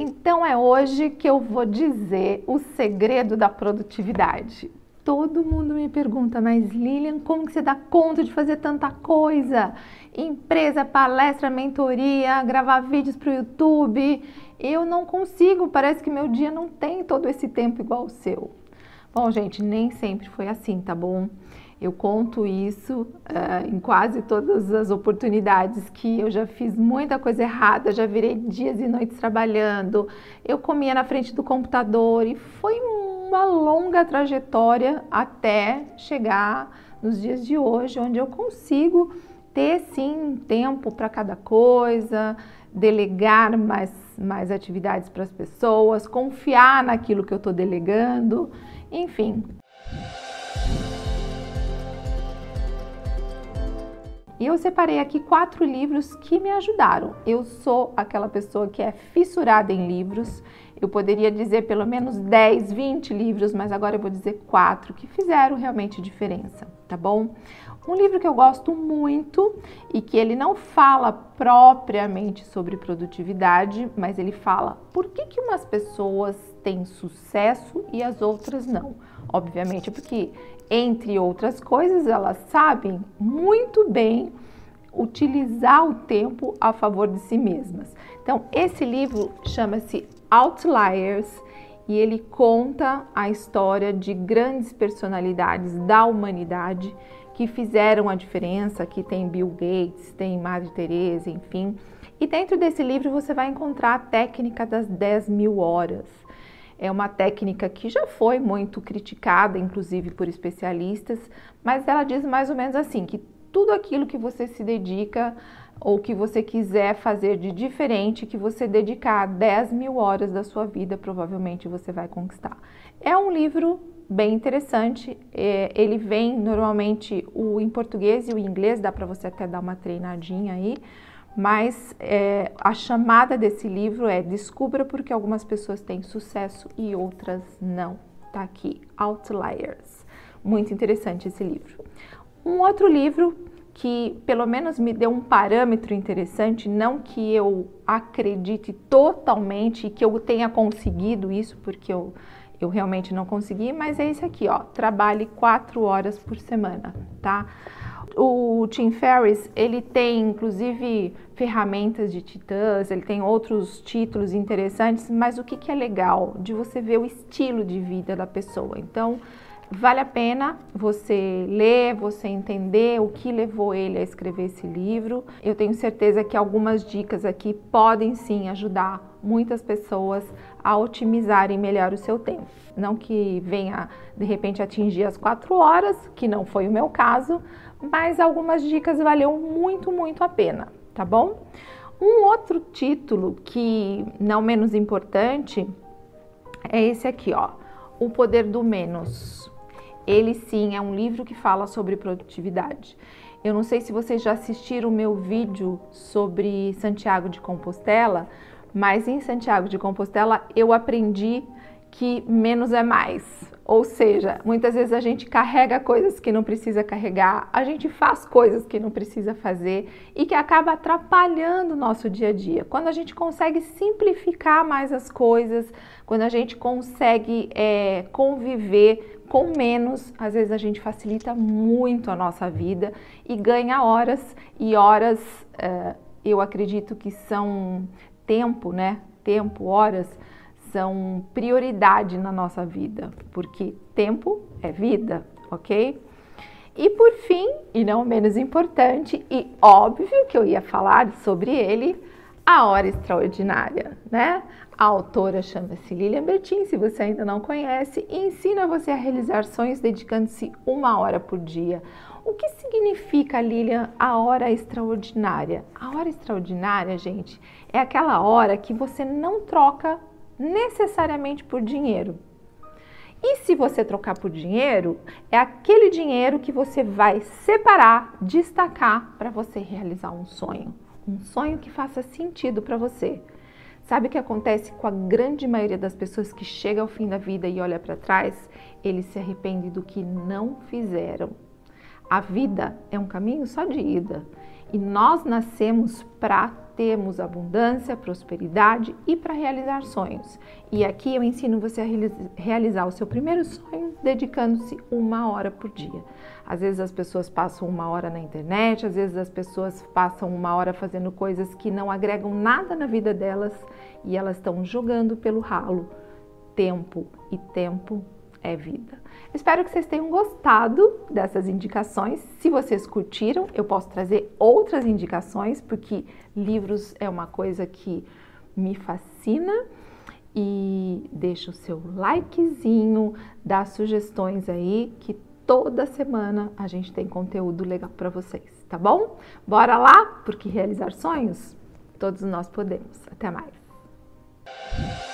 Então é hoje que eu vou dizer o segredo da produtividade. Todo mundo me pergunta, mas Lilian, como que você dá conta de fazer tanta coisa? Empresa, palestra, mentoria, gravar vídeos para o YouTube. Eu não consigo, parece que meu dia não tem todo esse tempo igual o seu. Bom, gente, nem sempre foi assim, tá bom? Eu conto isso uh, em quase todas as oportunidades que eu já fiz muita coisa errada, já virei dias e noites trabalhando, eu comia na frente do computador e foi uma longa trajetória até chegar nos dias de hoje, onde eu consigo ter sim tempo para cada coisa, delegar mais, mais atividades para as pessoas, confiar naquilo que eu estou delegando, enfim. E eu separei aqui quatro livros que me ajudaram. Eu sou aquela pessoa que é fissurada em livros. Eu poderia dizer pelo menos 10, 20 livros, mas agora eu vou dizer quatro que fizeram realmente diferença, tá bom? Um livro que eu gosto muito e que ele não fala propriamente sobre produtividade, mas ele fala por que, que umas pessoas têm sucesso e as outras não. Obviamente, porque entre outras coisas, elas sabem muito bem utilizar o tempo a favor de si mesmas. Então, esse livro chama-se Outliers e ele conta a história de grandes personalidades da humanidade que fizeram a diferença. Aqui tem Bill Gates, tem Madre Teresa, enfim. E dentro desse livro você vai encontrar a técnica das 10 mil horas é uma técnica que já foi muito criticada, inclusive por especialistas, mas ela diz mais ou menos assim: que tudo aquilo que você se dedica ou que você quiser fazer de diferente, que você dedicar 10 mil horas da sua vida, provavelmente você vai conquistar. É um livro bem interessante. É, ele vem normalmente o em português e o inglês, dá para você até dar uma treinadinha aí mas é, a chamada desse livro é Descubra porque algumas pessoas têm sucesso e outras não. Tá aqui, Outliers. Muito interessante esse livro. Um outro livro que pelo menos me deu um parâmetro interessante, não que eu acredite totalmente que eu tenha conseguido isso, porque eu, eu realmente não consegui, mas é esse aqui, ó. Trabalhe quatro horas por semana, tá? O Tim Ferriss, ele tem inclusive ferramentas de titãs, ele tem outros títulos interessantes, mas o que, que é legal de você ver o estilo de vida da pessoa. Então, vale a pena você ler, você entender o que levou ele a escrever esse livro. Eu tenho certeza que algumas dicas aqui podem sim ajudar muitas pessoas a otimizarem melhor o seu tempo. Não que venha de repente atingir as quatro horas, que não foi o meu caso, mas algumas dicas valeu muito, muito a pena tá bom? Um outro título que não menos importante é esse aqui, ó, O Poder do Menos. Ele sim é um livro que fala sobre produtividade. Eu não sei se vocês já assistiram o meu vídeo sobre Santiago de Compostela, mas em Santiago de Compostela eu aprendi que menos é mais. Ou seja, muitas vezes a gente carrega coisas que não precisa carregar, a gente faz coisas que não precisa fazer e que acaba atrapalhando o nosso dia a dia. Quando a gente consegue simplificar mais as coisas, quando a gente consegue é, conviver com menos, às vezes a gente facilita muito a nossa vida e ganha horas e horas, é, eu acredito que são tempo, né? Tempo, horas são prioridade na nossa vida, porque tempo é vida, ok? E por fim, e não menos importante, e óbvio que eu ia falar sobre ele, a Hora Extraordinária, né? A autora chama-se Lilian Bertin, se você ainda não conhece, e ensina você a realizar sonhos dedicando-se uma hora por dia. O que significa, Lilian, a hora extraordinária? A hora extraordinária, gente, é aquela hora que você não troca necessariamente por dinheiro. E se você trocar por dinheiro, é aquele dinheiro que você vai separar, destacar para você realizar um sonho. Um sonho que faça sentido para você. Sabe o que acontece com a grande maioria das pessoas que chega ao fim da vida e olha para trás? Eles se arrependem do que não fizeram. A vida é um caminho só de ida. E nós nascemos para termos abundância, prosperidade e para realizar sonhos. E aqui eu ensino você a realizar o seu primeiro sonho dedicando-se uma hora por dia. Às vezes as pessoas passam uma hora na internet, às vezes as pessoas passam uma hora fazendo coisas que não agregam nada na vida delas e elas estão jogando pelo ralo tempo e tempo é vida. Espero que vocês tenham gostado dessas indicações. Se vocês curtiram, eu posso trazer outras indicações, porque livros é uma coisa que me fascina. E deixa o seu likezinho, dá sugestões aí, que toda semana a gente tem conteúdo legal para vocês, tá bom? Bora lá, porque realizar sonhos todos nós podemos. Até mais.